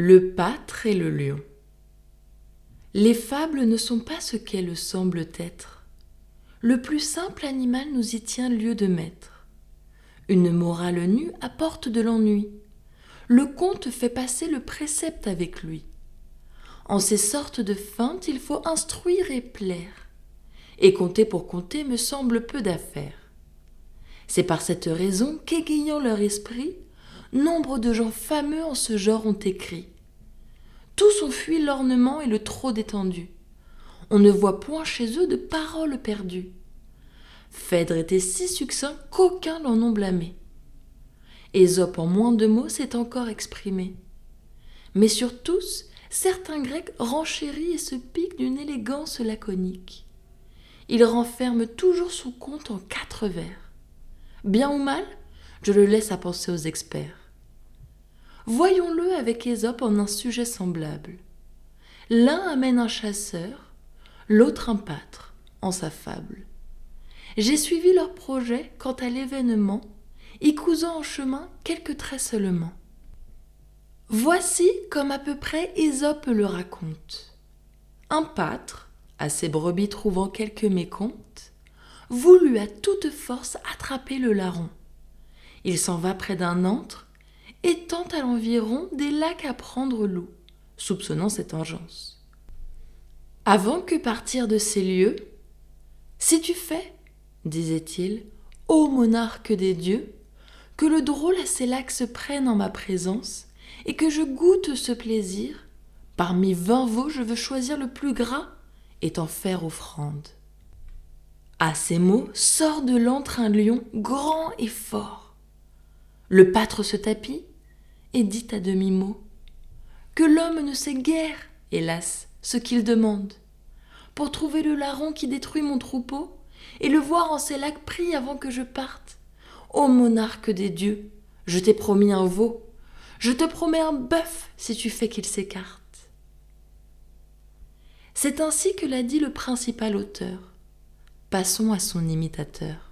Le pâtre et le lion. Les fables ne sont pas ce qu'elles semblent être. Le plus simple animal nous y tient lieu de maître. Une morale nue apporte de l'ennui. Le conte fait passer le précepte avec lui. En ces sortes de feintes, il faut instruire et plaire. Et compter pour compter me semble peu d'affaires. C'est par cette raison qu'égayant leur esprit, nombre de gens fameux en ce genre ont écrit. Tous ont fui l'ornement et le trop détendu. On ne voit point chez eux de paroles perdues. Phèdre était si succinct qu'aucun n'en ont blâmé. Ésope en moins de mots s'est encore exprimé. Mais sur tous, certains Grecs renchérissent et se piquent d'une élégance laconique. Ils renferment toujours son compte en quatre vers. Bien ou mal, je le laisse à penser aux experts. Voyons-le avec Ésope en un sujet semblable. L'un amène un chasseur, l'autre un pâtre, en sa fable. J'ai suivi leur projet quant à l'événement, y cousant en chemin quelques traits seulement. Voici comme à peu près Ésope le raconte. Un pâtre, à ses brebis trouvant quelques mécomptes, voulut à toute force attraper le larron. Il s'en va près d'un antre, tente à l'environ des lacs à prendre l'eau, soupçonnant cette engeance. Avant que partir de ces lieux, si tu fais, disait-il, ô monarque des dieux, que le drôle à ces lacs se prenne en ma présence, et que je goûte ce plaisir, parmi vingt veaux je veux choisir le plus gras et t'en faire offrande. À ces mots sort de l'antre un lion grand et fort. Le pâtre se tapit et dit à demi-mot que l'homme ne sait guère, hélas, ce qu'il demande. Pour trouver le larron qui détruit mon troupeau et le voir en ces lacs pris avant que je parte. Ô monarque des dieux, je t'ai promis un veau, je te promets un bœuf si tu fais qu'il s'écarte. C'est ainsi que l'a dit le principal auteur. Passons à son imitateur.